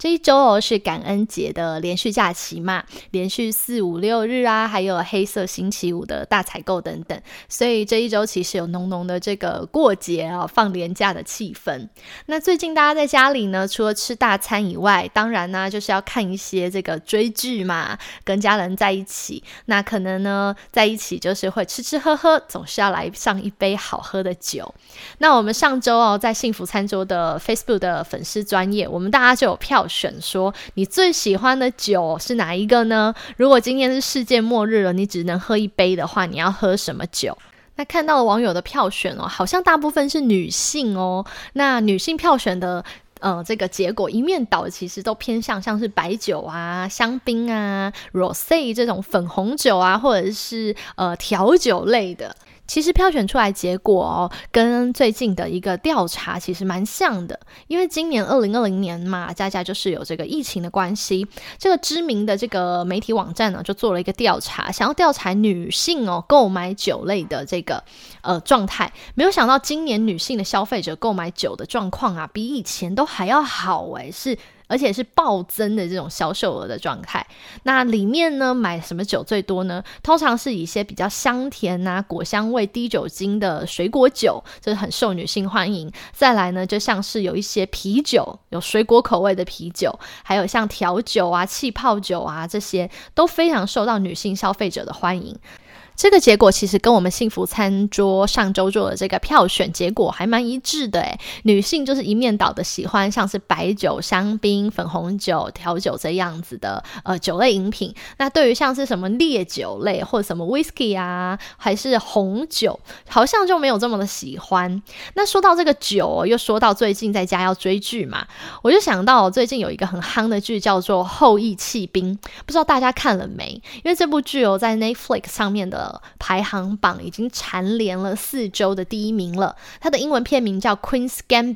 这一周哦是感恩节的连续假期嘛，连续四五六日啊，还有黑色星期五的大采购等等，所以这一周其实有浓浓的这个过节啊放年假的气氛。那最近大家在家里呢，除了吃大餐以外，当然呢就是要看一些这个追剧嘛，跟家人在一起，那可能呢在一起就是会吃吃喝喝，总是要来上一杯好喝的酒。那我们上周哦在幸福餐桌的 Facebook 的粉丝专业，我们大家就有票。选说你最喜欢的酒是哪一个呢？如果今天是世界末日了，你只能喝一杯的话，你要喝什么酒？那看到了网友的票选哦，好像大部分是女性哦。那女性票选的呃这个结果一面倒，其实都偏向像是白酒啊、香槟啊、rose 这种粉红酒啊，或者是呃调酒类的。其实票选出来结果哦，跟最近的一个调查其实蛮像的。因为今年二零二零年嘛，佳佳就是有这个疫情的关系，这个知名的这个媒体网站呢，就做了一个调查，想要调查女性哦购买酒类的这个呃状态。没有想到今年女性的消费者购买酒的状况啊，比以前都还要好诶，是。而且是暴增的这种销售额的状态。那里面呢，买什么酒最多呢？通常是一些比较香甜啊、果香味、低酒精的水果酒，这是很受女性欢迎。再来呢，就像是有一些啤酒，有水果口味的啤酒，还有像调酒啊、气泡酒啊这些，都非常受到女性消费者的欢迎。这个结果其实跟我们幸福餐桌上周做的这个票选结果还蛮一致的诶，女性就是一面倒的喜欢像是白酒、香槟、粉红酒、调酒这样子的呃酒类饮品。那对于像是什么烈酒类或者什么 whisky 啊，还是红酒，好像就没有这么的喜欢。那说到这个酒，又说到最近在家要追剧嘛，我就想到最近有一个很夯的剧叫做《后羿弃兵》，不知道大家看了没？因为这部剧哦在 Netflix 上面的。排行榜已经蝉联了四周的第一名了。它的英文片名叫《Queen's Gambit》，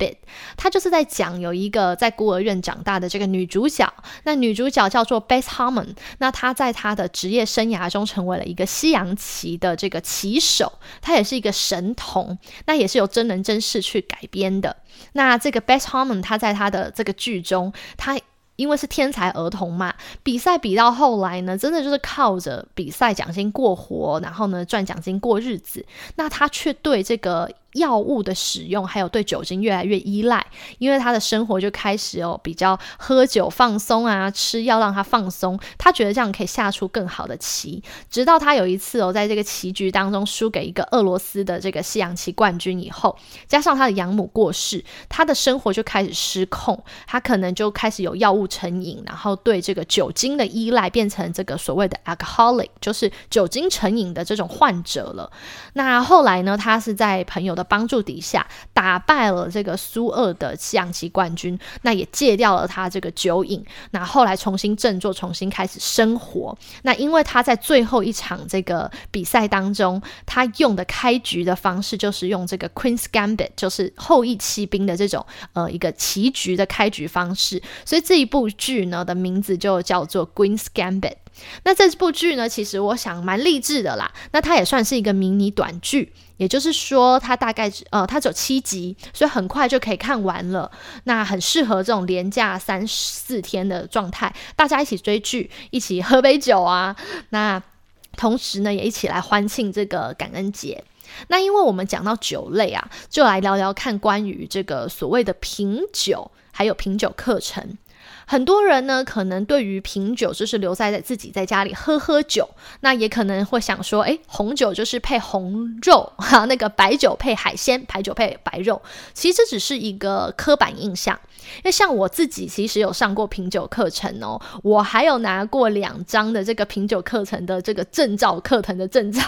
它就是在讲有一个在孤儿院长大的这个女主角。那女主角叫做 Beth Harmon，那她在她的职业生涯中成为了一个西洋棋的这个棋手，她也是一个神童。那也是由真人真事去改编的。那这个 Beth Harmon，她在她的这个剧中，她。因为是天才儿童嘛，比赛比到后来呢，真的就是靠着比赛奖金过活，然后呢赚奖金过日子。那他却对这个。药物的使用，还有对酒精越来越依赖，因为他的生活就开始哦比较喝酒放松啊，吃药让他放松，他觉得这样可以下出更好的棋。直到他有一次哦，在这个棋局当中输给一个俄罗斯的这个西洋棋冠军以后，加上他的养母过世，他的生活就开始失控，他可能就开始有药物成瘾，然后对这个酒精的依赖变成这个所谓的 alcoholic，就是酒精成瘾的这种患者了。那后来呢，他是在朋友的。帮助底下打败了这个苏二的象棋冠军，那也戒掉了他这个酒瘾，那后来重新振作，重新开始生活。那因为他在最后一场这个比赛当中，他用的开局的方式就是用这个 Queen's Gambit，就是后羿弃兵的这种呃一个棋局的开局方式，所以这一部剧呢的名字就叫做 Queen's Gambit。那这部剧呢，其实我想蛮励志的啦。那它也算是一个迷你短剧，也就是说，它大概呃，它只有七集，所以很快就可以看完了。那很适合这种连假三四天的状态，大家一起追剧，一起喝杯酒啊。那同时呢，也一起来欢庆这个感恩节。那因为我们讲到酒类啊，就来聊聊看关于这个所谓的品酒，还有品酒课程。很多人呢，可能对于品酒就是留在在自己在家里喝喝酒，那也可能会想说，诶，红酒就是配红肉，哈，那个白酒配海鲜，白酒配白肉。其实这只是一个刻板印象，因为像我自己其实有上过品酒课程哦，我还有拿过两张的这个品酒课程的这个证照，课程的证照。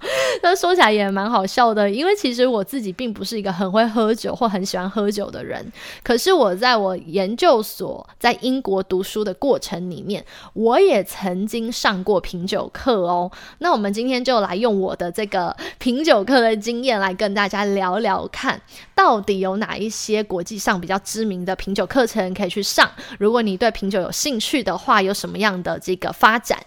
那说起来也蛮好笑的，因为其实我自己并不是一个很会喝酒或很喜欢喝酒的人。可是我在我研究所在英国读书的过程里面，我也曾经上过品酒课哦。那我们今天就来用我的这个品酒课的经验来跟大家聊聊看，到底有哪一些国际上比较知名的品酒课程可以去上。如果你对品酒有兴趣的话，有什么样的这个发展？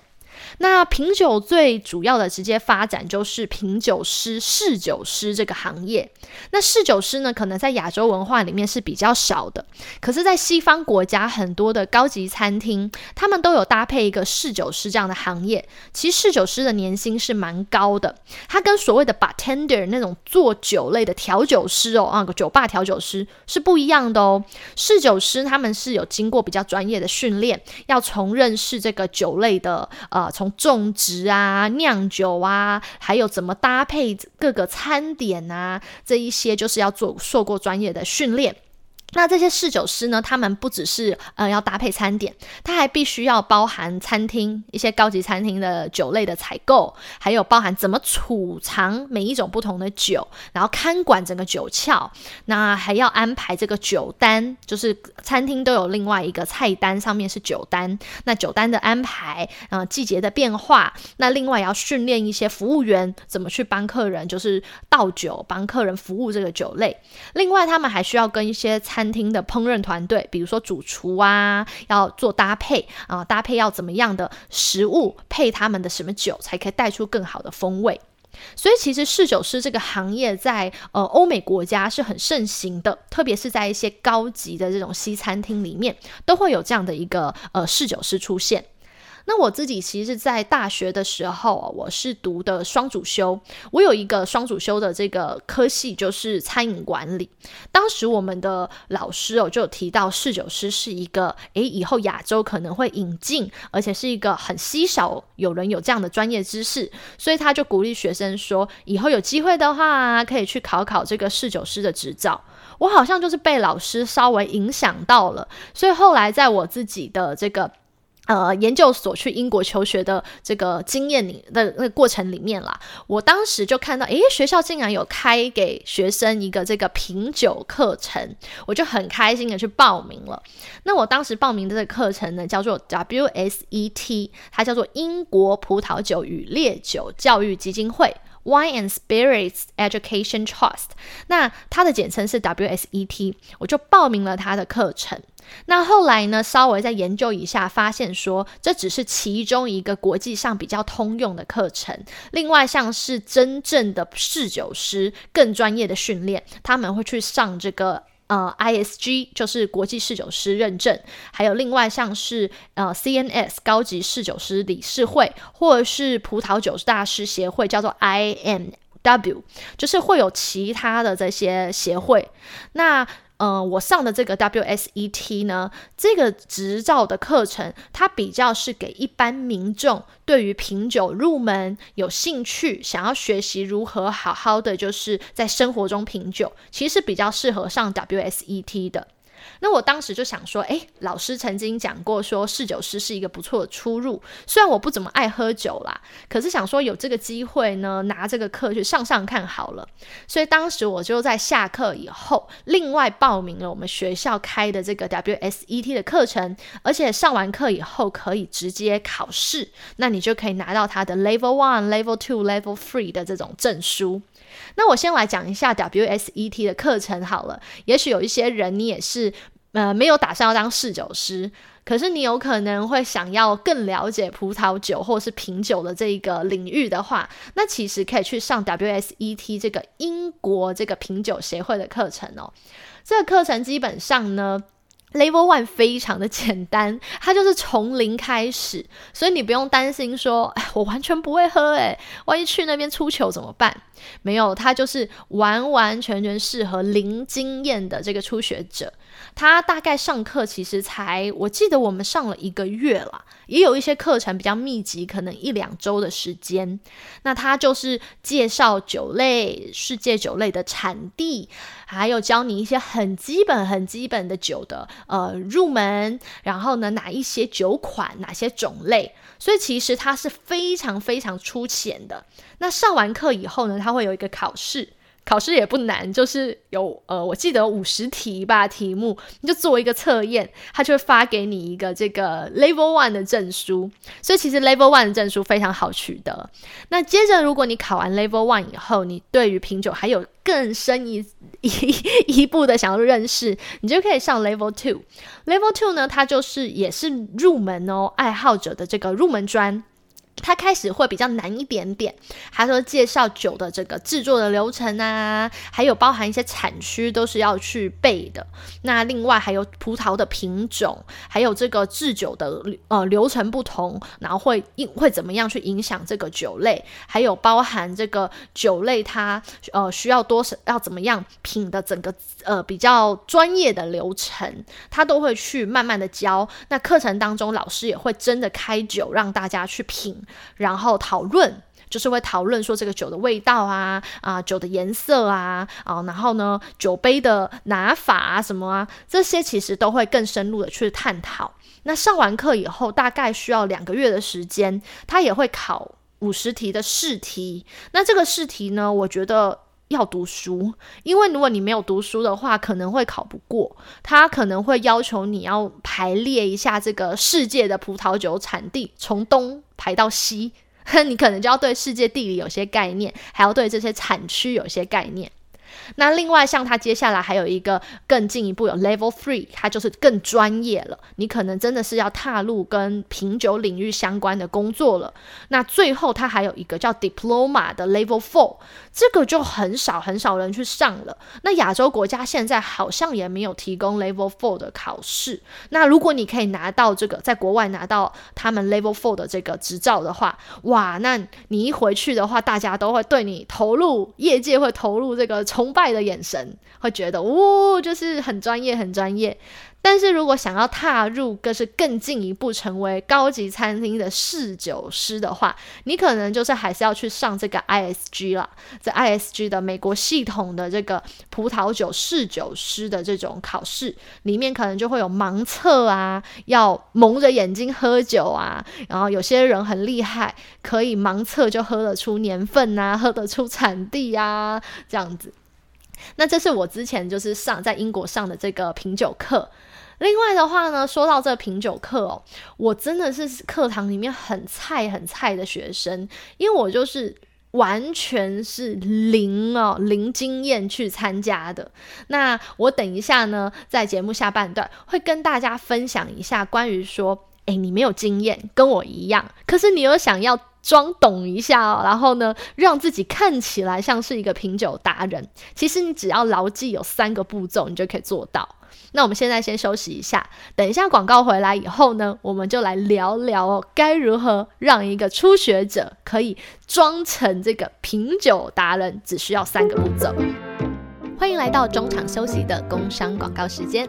那品酒最主要的直接发展就是品酒师、侍酒师这个行业。那侍酒师呢，可能在亚洲文化里面是比较少的，可是，在西方国家很多的高级餐厅，他们都有搭配一个侍酒师这样的行业。其实侍酒师的年薪是蛮高的，它跟所谓的 bartender 那种做酒类的调酒师哦，啊，酒吧调酒师是不一样的哦。侍酒师他们是有经过比较专业的训练，要从认识这个酒类的呃。从种植啊、酿酒啊，还有怎么搭配各个餐点啊，这一些就是要做受过专业的训练。那这些侍酒师呢？他们不只是呃要搭配餐点，他还必须要包含餐厅一些高级餐厅的酒类的采购，还有包含怎么储藏每一种不同的酒，然后看管整个酒窖。那还要安排这个酒单，就是餐厅都有另外一个菜单，上面是酒单。那酒单的安排，呃，季节的变化。那另外要训练一些服务员怎么去帮客人就是倒酒，帮客人服务这个酒类。另外，他们还需要跟一些餐餐厅的烹饪团队，比如说主厨啊，要做搭配啊，搭配要怎么样的食物配他们的什么酒，才可以带出更好的风味。所以，其实侍酒师这个行业在呃欧美国家是很盛行的，特别是在一些高级的这种西餐厅里面，都会有这样的一个呃侍酒师出现。那我自己其实在大学的时候，我是读的双主修。我有一个双主修的这个科系，就是餐饮管理。当时我们的老师哦，就提到侍酒师是一个，诶，以后亚洲可能会引进，而且是一个很稀少有人有这样的专业知识，所以他就鼓励学生说，以后有机会的话，可以去考考这个侍酒师的执照。我好像就是被老师稍微影响到了，所以后来在我自己的这个。呃，研究所去英国求学的这个经验里的那个过程里面啦，我当时就看到，诶，学校竟然有开给学生一个这个品酒课程，我就很开心的去报名了。那我当时报名的这个课程呢，叫做 WSET，它叫做英国葡萄酒与烈酒教育基金会 （Wine and Spirits Education Trust），那它的简称是 WSET，我就报名了他的课程。那后来呢？稍微再研究一下，发现说这只是其中一个国际上比较通用的课程。另外，像是真正的侍酒师更专业的训练，他们会去上这个呃 ISG，就是国际侍酒师认证。还有另外像是呃 CNS 高级侍酒师理事会，或者是葡萄酒大师协会，叫做 IMW，就是会有其他的这些协会。那嗯，我上的这个 WSET 呢，这个执照的课程，它比较是给一般民众对于品酒入门有兴趣，想要学习如何好好的就是在生活中品酒，其实比较适合上 WSET 的。那我当时就想说，诶，老师曾经讲过，说侍酒师是一个不错的出入。虽然我不怎么爱喝酒啦，可是想说有这个机会呢，拿这个课去上上看好了。所以当时我就在下课以后，另外报名了我们学校开的这个 WSET 的课程，而且上完课以后可以直接考试，那你就可以拿到他的 Level One、Level Two、Level Three 的这种证书。那我先来讲一下 WSET 的课程好了。也许有一些人你也是呃没有打算要当侍酒师，可是你有可能会想要更了解葡萄酒或是品酒的这一个领域的话，那其实可以去上 WSET 这个英国这个品酒协会的课程哦。这个课程基本上呢。Level One 非常的简单，它就是从零开始，所以你不用担心说，哎，我完全不会喝，诶，万一去那边出糗怎么办？没有，它就是完完全全适合零经验的这个初学者。他大概上课其实才，我记得我们上了一个月了，也有一些课程比较密集，可能一两周的时间。那他就是介绍酒类、世界酒类的产地，还有教你一些很基本、很基本的酒的呃入门，然后呢哪一些酒款，哪些种类，所以其实它是非常非常粗浅的。那上完课以后呢，它会有一个考试。考试也不难，就是有呃，我记得五十题吧，题目你就做一个测验，他就会发给你一个这个 Level One 的证书。所以其实 Level One 的证书非常好取得。那接着，如果你考完 Level One 以后，你对于品酒还有更深一一 一步的想要认识，你就可以上 Level Two。Level Two 呢，它就是也是入门哦，爱好者的这个入门专。它开始会比较难一点点，他说介绍酒的这个制作的流程啊，还有包含一些产区都是要去背的。那另外还有葡萄的品种，还有这个制酒的呃流程不同，然后会影会怎么样去影响这个酒类，还有包含这个酒类它呃需要多少要怎么样品的整个呃比较专业的流程，他都会去慢慢的教。那课程当中老师也会真的开酒让大家去品。然后讨论，就是会讨论说这个酒的味道啊，啊酒的颜色啊，啊然后呢酒杯的拿法啊什么啊，这些其实都会更深入的去探讨。那上完课以后，大概需要两个月的时间，他也会考五十题的试题。那这个试题呢，我觉得。要读书，因为如果你没有读书的话，可能会考不过。他可能会要求你要排列一下这个世界的葡萄酒产地，从东排到西，你可能就要对世界地理有些概念，还要对这些产区有些概念。那另外，像他接下来还有一个更进一步有 Level Three，它就是更专业了。你可能真的是要踏入跟品酒领域相关的工作了。那最后，他还有一个叫 Diploma 的 Level Four，这个就很少很少人去上了。那亚洲国家现在好像也没有提供 Level Four 的考试。那如果你可以拿到这个，在国外拿到他们 Level Four 的这个执照的话，哇，那你一回去的话，大家都会对你投入，业界会投入这个崇拜的眼神，会觉得哦，就是很专业，很专业。但是如果想要踏入更是更进一步成为高级餐厅的侍酒师的话，你可能就是还是要去上这个 ISG 了。这 ISG 的美国系统的这个葡萄酒侍酒师的这种考试里面，可能就会有盲测啊，要蒙着眼睛喝酒啊。然后有些人很厉害，可以盲测就喝得出年份啊，喝得出产地啊，这样子。那这是我之前就是上在英国上的这个品酒课。另外的话呢，说到这品酒课哦，我真的是课堂里面很菜很菜的学生，因为我就是完全是零哦零经验去参加的。那我等一下呢，在节目下半段会跟大家分享一下关于说，诶，你没有经验，跟我一样，可是你又想要。装懂一下哦，然后呢，让自己看起来像是一个品酒达人。其实你只要牢记有三个步骤，你就可以做到。那我们现在先休息一下，等一下广告回来以后呢，我们就来聊聊哦，该如何让一个初学者可以装成这个品酒达人，只需要三个步骤。欢迎来到中场休息的工商广告时间。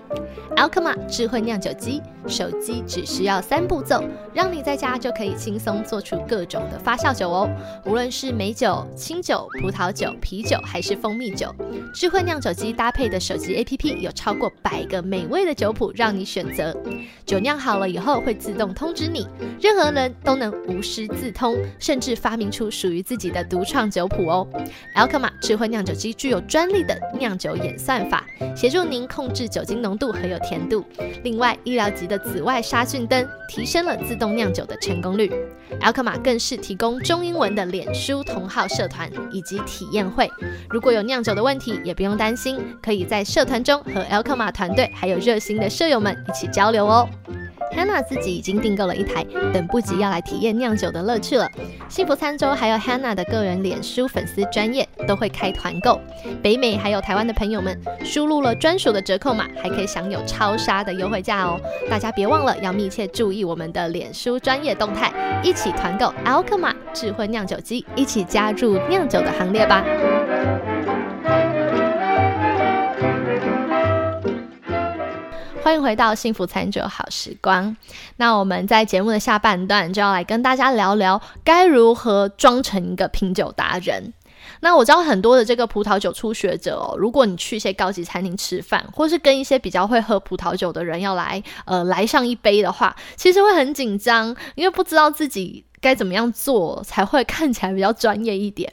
Alkma 智慧酿酒机，手机只需要三步骤，让你在家就可以轻松做出各种的发酵酒哦。无论是美酒、清酒、葡萄酒、啤酒，还是蜂蜜酒，智慧酿酒机搭配的手机 APP 有超过百个美味的酒谱让你选择。酒酿好了以后会自动通知你，任何人都能无师自通，甚至发明出属于自己的独创酒谱哦。Alkma 智慧酿酒机具有专利的。酿酒演算法协助您控制酒精浓度和有甜度。另外，医疗级的紫外杀菌灯提升了自动酿酒的成功率。a l k m a 更是提供中英文的脸书同号社团以及体验会。如果有酿酒的问题，也不用担心，可以在社团中和 a l k m a 团队还有热心的舍友们一起交流哦。Hannah 自己已经订购了一台，等不及要来体验酿酒的乐趣了。幸福餐桌还有 Hannah 的个人脸书粉丝专业都会开团购，北美还有台湾的朋友们输入了专属的折扣码，还可以享有超杀的优惠价哦。大家别忘了要密切注意我们的脸书专业动态，一起团购 Alkma 智慧酿酒机，一起加入酿酒的行列吧。欢迎回到幸福餐酒好时光。那我们在节目的下半段就要来跟大家聊聊，该如何装成一个品酒达人。那我知道很多的这个葡萄酒初学者哦，如果你去一些高级餐厅吃饭，或是跟一些比较会喝葡萄酒的人要来呃来上一杯的话，其实会很紧张，因为不知道自己。该怎么样做才会看起来比较专业一点？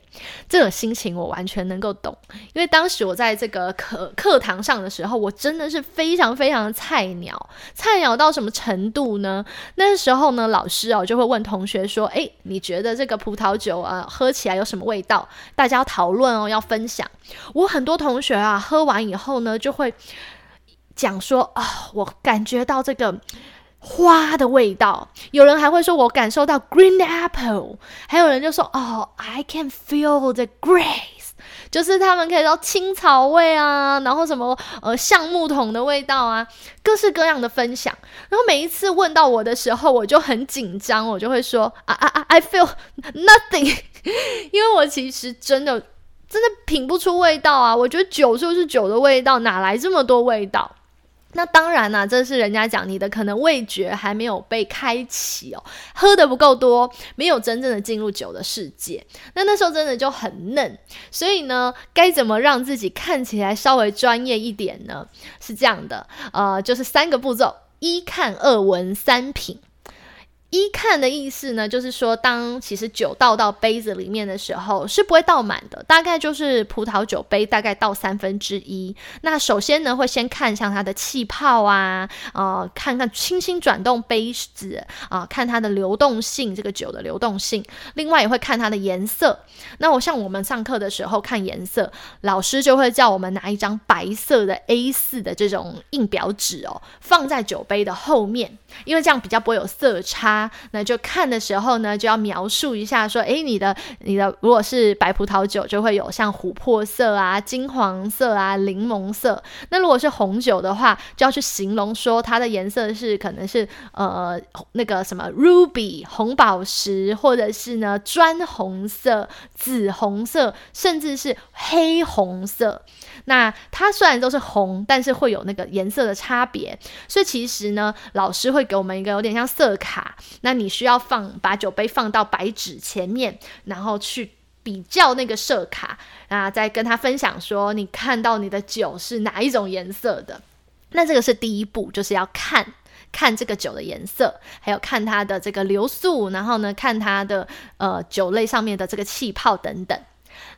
这种心情我完全能够懂，因为当时我在这个课课堂上的时候，我真的是非常非常的菜鸟，菜鸟到什么程度呢？那时候呢，老师哦就会问同学说：“诶，你觉得这个葡萄酒啊喝起来有什么味道？”大家要讨论哦，要分享。我很多同学啊喝完以后呢，就会讲说：“啊，我感觉到这个。”花的味道，有人还会说，我感受到 green apple，还有人就说，哦，I can feel the grass，就是他们可以到青草味啊，然后什么呃橡木桶的味道啊，各式各样的分享。然后每一次问到我的时候，我就很紧张，我就会说，啊啊啊，I feel nothing，因为我其实真的真的品不出味道啊，我觉得酒就是酒的味道，哪来这么多味道？那当然啦，这是人家讲你的可能味觉还没有被开启哦，喝的不够多，没有真正的进入酒的世界。那那时候真的就很嫩，所以呢，该怎么让自己看起来稍微专业一点呢？是这样的，呃，就是三个步骤：一看、二闻、三品。一看的意思呢，就是说，当其实酒倒到杯子里面的时候，是不会倒满的，大概就是葡萄酒杯大概倒三分之一。那首先呢，会先看向它的气泡啊，呃，看看轻轻转动杯子啊，看它的流动性，这个酒的流动性。另外也会看它的颜色。那我像我们上课的时候看颜色，老师就会叫我们拿一张白色的 A 四的这种硬表纸哦，放在酒杯的后面，因为这样比较不会有色差。那就看的时候呢，就要描述一下，说，诶，你的你的如果是白葡萄酒，就会有像琥珀色啊、金黄色啊、柠檬色。那如果是红酒的话，就要去形容说它的颜色是可能是呃那个什么 ruby 红宝石，或者是呢砖红色、紫红色，甚至是黑红色。那它虽然都是红，但是会有那个颜色的差别，所以其实呢，老师会给我们一个有点像色卡，那你需要放把酒杯放到白纸前面，然后去比较那个色卡，啊，再跟他分享说你看到你的酒是哪一种颜色的。那这个是第一步，就是要看看这个酒的颜色，还有看它的这个流速，然后呢，看它的呃酒类上面的这个气泡等等。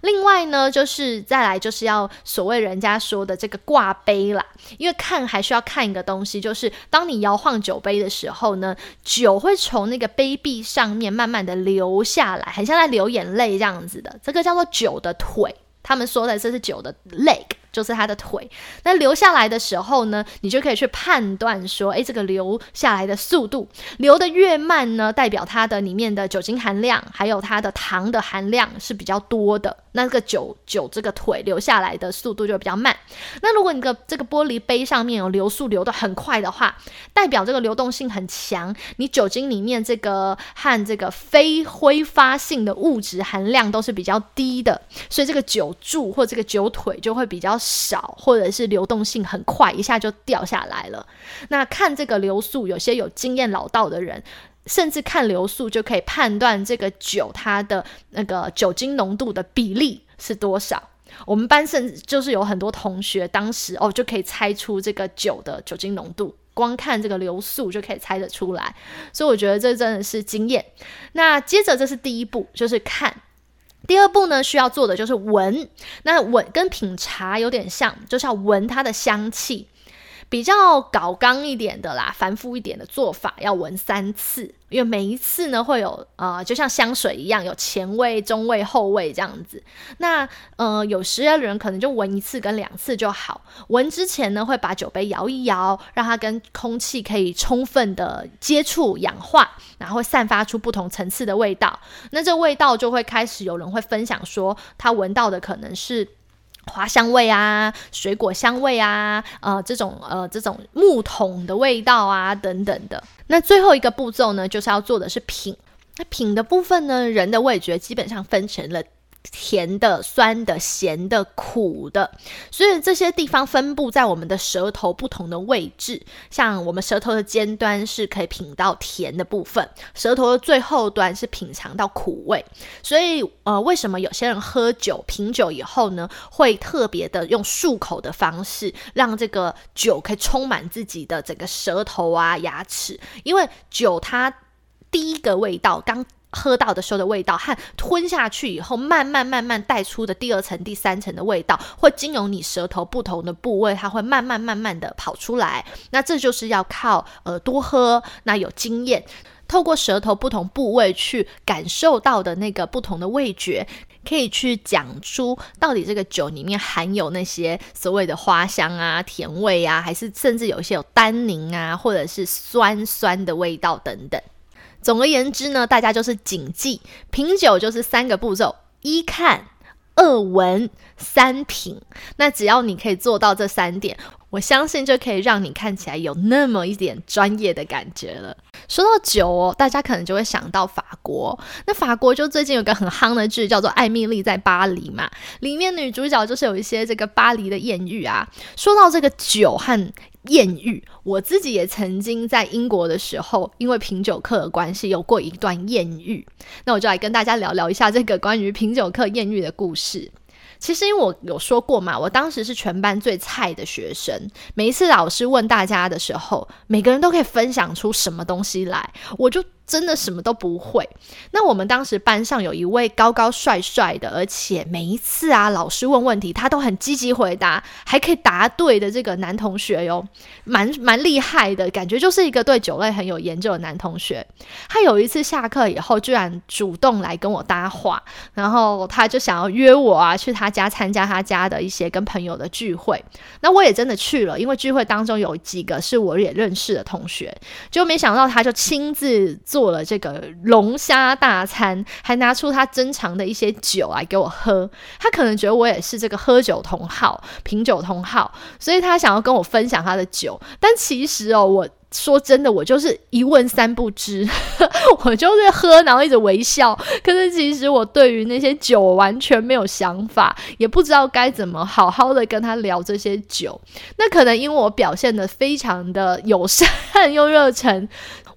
另外呢，就是再来就是要所谓人家说的这个挂杯啦，因为看还需要看一个东西，就是当你摇晃酒杯的时候呢，酒会从那个杯壁上面慢慢的流下来，很像在流眼泪这样子的，这个叫做酒的腿，他们说的这是酒的 leg。就是它的腿，那流下来的时候呢，你就可以去判断说，诶，这个流下来的速度，流的越慢呢，代表它的里面的酒精含量，还有它的糖的含量是比较多的，那个酒酒这个腿流下来的速度就比较慢。那如果你的这个玻璃杯上面有流速流的很快的话，代表这个流动性很强，你酒精里面这个和这个非挥发性的物质含量都是比较低的，所以这个酒柱或这个酒腿就会比较。少，或者是流动性很快，一下就掉下来了。那看这个流速，有些有经验老道的人，甚至看流速就可以判断这个酒它的那个酒精浓度的比例是多少。我们班甚至就是有很多同学当时哦就可以猜出这个酒的酒精浓度，光看这个流速就可以猜得出来。所以我觉得这真的是经验。那接着这是第一步，就是看。第二步呢，需要做的就是闻。那闻跟品茶有点像，就是要闻它的香气。比较搞刚一点的啦，繁复一点的做法，要闻三次。因为每一次呢，会有啊，就像香水一样，有前味、中味、后味这样子。那呃，有时的人可能就闻一次跟两次就好。闻之前呢，会把酒杯摇一摇，让它跟空气可以充分的接触、氧化，然后散发出不同层次的味道。那这味道就会开始有人会分享说，他闻到的可能是。花香味啊，水果香味啊，呃，这种呃，这种木桶的味道啊，等等的。那最后一个步骤呢，就是要做的是品。那品的部分呢，人的味觉基本上分成了甜的、酸的、咸的、苦的，所以这些地方分布在我们的舌头不同的位置。像我们舌头的尖端是可以品到甜的部分，舌头的最后端是品尝到苦味。所以，呃，为什么有些人喝酒品酒以后呢，会特别的用漱口的方式，让这个酒可以充满自己的整个舌头啊、牙齿？因为酒它第一个味道刚。喝到的时候的味道和吞下去以后慢慢慢慢带出的第二层、第三层的味道，会经由你舌头不同的部位，它会慢慢慢慢的跑出来。那这就是要靠呃多喝，那有经验，透过舌头不同部位去感受到的那个不同的味觉，可以去讲出到底这个酒里面含有那些所谓的花香啊、甜味啊，还是甚至有一些有单宁啊，或者是酸酸的味道等等。总而言之呢，大家就是谨记，品酒就是三个步骤：一看、二闻、三品。那只要你可以做到这三点，我相信就可以让你看起来有那么一点专业的感觉了。说到酒哦，大家可能就会想到法国。那法国就最近有个很夯的剧，叫做《艾米丽在巴黎》嘛，里面女主角就是有一些这个巴黎的艳遇啊。说到这个酒和艳遇，我自己也曾经在英国的时候，因为品酒课的关系，有过一段艳遇。那我就来跟大家聊聊一下这个关于品酒课艳遇的故事。其实因为我有说过嘛，我当时是全班最菜的学生。每一次老师问大家的时候，每个人都可以分享出什么东西来，我就。真的什么都不会。那我们当时班上有一位高高帅帅的，而且每一次啊，老师问问题，他都很积极回答，还可以答对的这个男同学哟，蛮蛮厉害的感觉，就是一个对酒类很有研究的男同学。他有一次下课以后，居然主动来跟我搭话，然后他就想要约我啊，去他家参加他家的一些跟朋友的聚会。那我也真的去了，因为聚会当中有几个是我也认识的同学，就没想到他就亲自。做了这个龙虾大餐，还拿出他珍藏的一些酒来给我喝。他可能觉得我也是这个喝酒同好、品酒同好，所以他想要跟我分享他的酒。但其实哦，我说真的，我就是一问三不知，我就是喝，然后一直微笑。可是其实我对于那些酒完全没有想法，也不知道该怎么好好的跟他聊这些酒。那可能因为我表现的非常的友善 又热忱。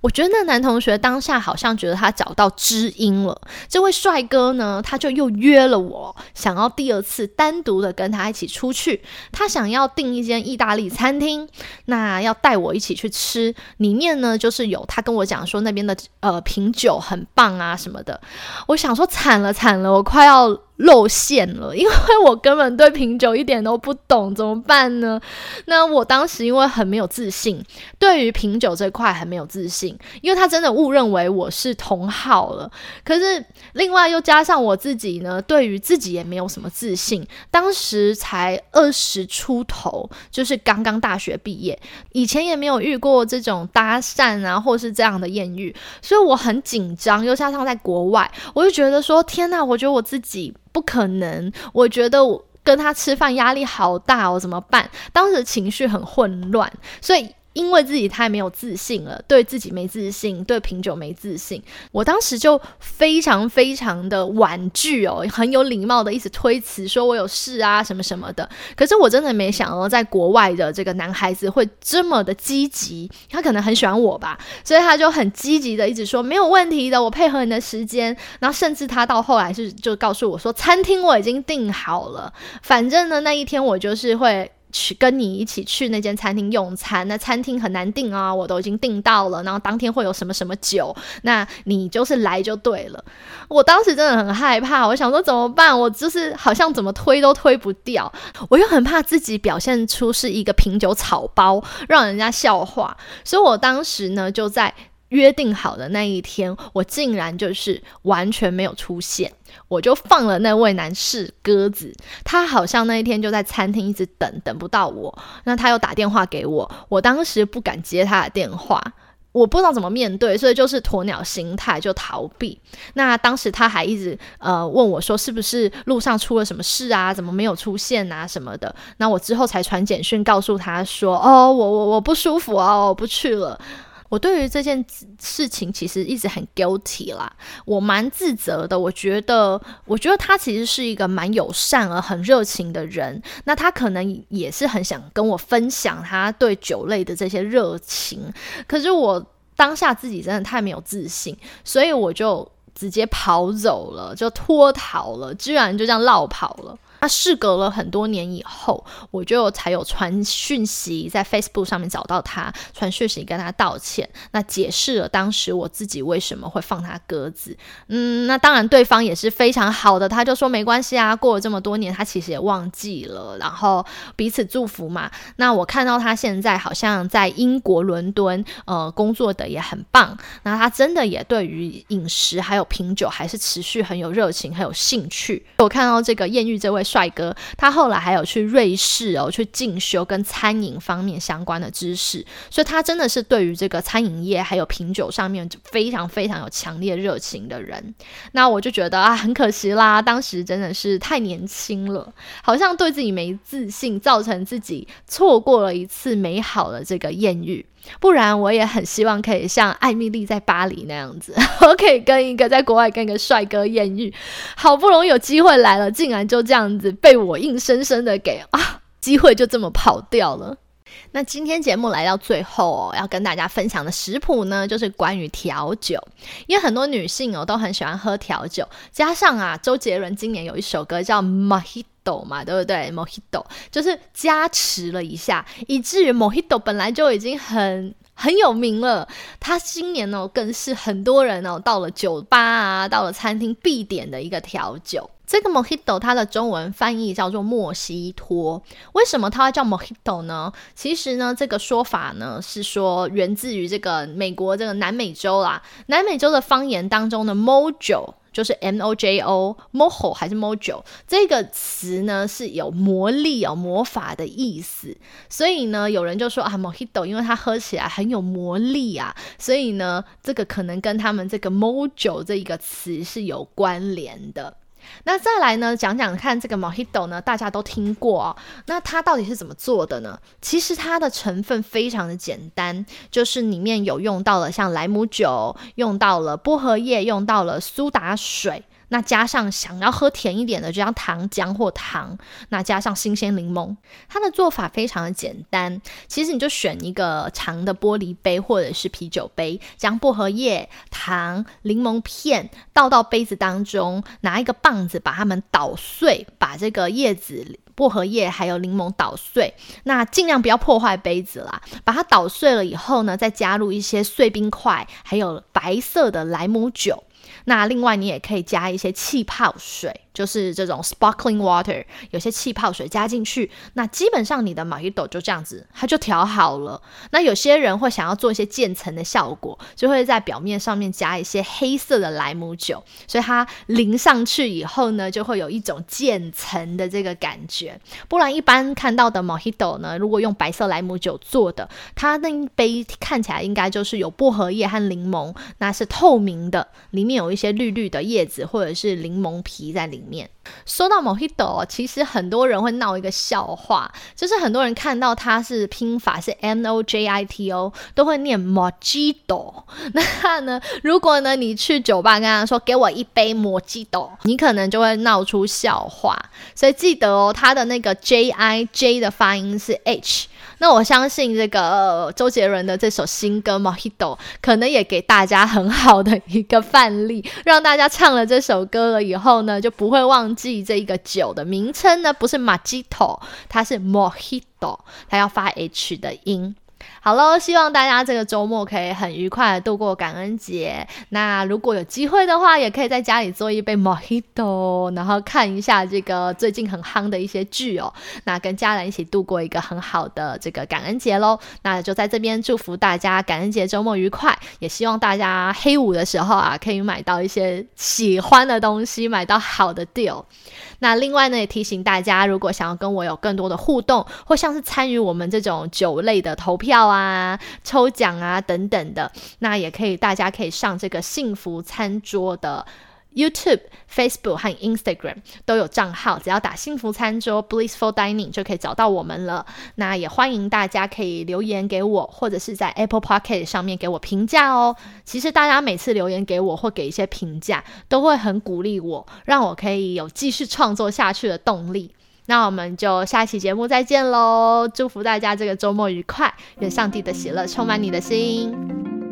我觉得那男同学当下好像觉得他找到知音了。这位帅哥呢，他就又约了我，想要第二次单独的跟他一起出去。他想要订一间意大利餐厅，那要带我一起去吃。里面呢，就是有他跟我讲说那边的呃品酒很棒啊什么的。我想说惨了惨了，我快要。露馅了，因为我根本对品酒一点都不懂，怎么办呢？那我当时因为很没有自信，对于品酒这块很没有自信，因为他真的误认为我是同好了。可是另外又加上我自己呢，对于自己也没有什么自信。当时才二十出头，就是刚刚大学毕业，以前也没有遇过这种搭讪啊，或是这样的艳遇，所以我很紧张。又加上在国外，我就觉得说，天哪，我觉得我自己。不可能，我觉得我跟他吃饭压力好大哦，怎么办？当时情绪很混乱，所以。因为自己太没有自信了，对自己没自信，对品酒没自信，我当时就非常非常的婉拒哦，很有礼貌的一直推辞，说我有事啊什么什么的。可是我真的没想到，在国外的这个男孩子会这么的积极，他可能很喜欢我吧，所以他就很积极的一直说没有问题的，我配合你的时间。然后甚至他到后来是就告诉我说，餐厅我已经订好了，反正呢那一天我就是会。去跟你一起去那间餐厅用餐，那餐厅很难订啊，我都已经订到了。然后当天会有什么什么酒，那你就是来就对了。我当时真的很害怕，我想说怎么办？我就是好像怎么推都推不掉，我又很怕自己表现出是一个品酒草包，让人家笑话。所以我当时呢就在。约定好的那一天，我竟然就是完全没有出现，我就放了那位男士鸽子。他好像那一天就在餐厅一直等，等不到我。那他又打电话给我，我当时不敢接他的电话，我不知道怎么面对，所以就是鸵鸟心态，就逃避。那当时他还一直呃问我说，是不是路上出了什么事啊？怎么没有出现啊？什么的。那我之后才传简讯告诉他说，哦，我我我不舒服哦，我不去了。我对于这件事情其实一直很 guilty 啦，我蛮自责的。我觉得，我觉得他其实是一个蛮友善而很热情的人。那他可能也是很想跟我分享他对酒类的这些热情。可是我当下自己真的太没有自信，所以我就直接跑走了，就脱逃了，居然就这样落跑了。那事隔了很多年以后，我就才有传讯息在 Facebook 上面找到他，传讯息跟他道歉，那解释了当时我自己为什么会放他鸽子。嗯，那当然对方也是非常好的，他就说没关系啊，过了这么多年，他其实也忘记了，然后彼此祝福嘛。那我看到他现在好像在英国伦敦，呃，工作的也很棒。那他真的也对于饮食还有品酒还是持续很有热情，很有兴趣。我看到这个艳遇这位。帅哥，他后来还有去瑞士哦，去进修跟餐饮方面相关的知识，所以他真的是对于这个餐饮业还有品酒上面非常非常有强烈热情的人。那我就觉得啊，很可惜啦，当时真的是太年轻了，好像对自己没自信，造成自己错过了一次美好的这个艳遇。不然我也很希望可以像艾米丽在巴黎那样子，我可以跟一个在国外跟一个帅哥艳遇，好不容易有机会来了，竟然就这样子被我硬生生的给啊，机会就这么跑掉了。那今天节目来到最后哦，要跟大家分享的食谱呢，就是关于调酒，因为很多女性哦都很喜欢喝调酒，加上啊，周杰伦今年有一首歌叫《Mojito》嘛，对不对？Mojito 就是加持了一下，以至于 Mojito 本来就已经很很有名了，他今年哦更是很多人哦到了酒吧啊，到了餐厅必点的一个调酒。这个 Mojito 它的中文翻译叫做莫西托，为什么它会叫 Mojito 呢？其实呢，这个说法呢是说源自于这个美国这个南美洲啦，南美洲的方言当中的 Mojo 就是 M O J O，Mojo 还是 Mojo 这个词呢是有魔力哦魔法的意思，所以呢有人就说啊 Mojito 因为它喝起来很有魔力啊，所以呢这个可能跟他们这个 Mojo 这一个词是有关联的。那再来呢，讲讲看这个 Mojito 呢，大家都听过哦，那它到底是怎么做的呢？其实它的成分非常的简单，就是里面有用到了像莱姆酒，用到了薄荷叶，用到了苏打水。那加上想要喝甜一点的，就像糖浆或糖。那加上新鲜柠檬，它的做法非常的简单。其实你就选一个长的玻璃杯或者是啤酒杯，将薄荷叶、糖、柠檬片倒到杯子当中，拿一个棒子把它们捣碎，把这个叶子、薄荷叶还有柠檬捣碎。那尽量不要破坏杯子啦。把它捣碎了以后呢，再加入一些碎冰块，还有白色的莱姆酒。那另外你也可以加一些气泡水。就是这种 sparkling water，有些气泡水加进去，那基本上你的 mojito 就这样子，它就调好了。那有些人会想要做一些渐层的效果，就会在表面上面加一些黑色的莱姆酒，所以它淋上去以后呢，就会有一种渐层的这个感觉。不然一般看到的 mojito 呢，如果用白色莱姆酒做的，它那一杯看起来应该就是有薄荷叶和柠檬，那是透明的，里面有一些绿绿的叶子或者是柠檬皮在里。面。说到 Mojito，其实很多人会闹一个笑话，就是很多人看到它是拼法是 M O J I T O，都会念 Mojito。那呢，如果呢你去酒吧跟他说给我一杯 Mojito，你可能就会闹出笑话。所以记得哦，它的那个 J I J 的发音是 H。那我相信这个周杰伦的这首新歌《Mojito》可能也给大家很好的一个范例，让大家唱了这首歌了以后呢，就不会忘记这一个酒的名称呢，不是 Mojito，它是 Mojito，它要发 H 的音。好喽，希望大家这个周末可以很愉快的度过感恩节。那如果有机会的话，也可以在家里做一杯 Mojito，然后看一下这个最近很夯的一些剧哦。那跟家人一起度过一个很好的这个感恩节喽。那就在这边祝福大家感恩节周末愉快，也希望大家黑五的时候啊，可以买到一些喜欢的东西，买到好的 deal。那另外呢，也提醒大家，如果想要跟我有更多的互动，或像是参与我们这种酒类的投票啊、抽奖啊等等的，那也可以，大家可以上这个幸福餐桌的 YouTube、Facebook 和 Instagram 都有账号，只要打“幸福餐桌 ”（Blissful Dining） 就可以找到我们了。那也欢迎大家可以留言给我，或者是在 Apple p o c k e t 上面给我评价哦。其实大家每次留言给我或给一些评价，都会很鼓励我，让我可以有继续创作下去的动力。那我们就下期节目再见喽！祝福大家这个周末愉快，愿上帝的喜乐充满你的心。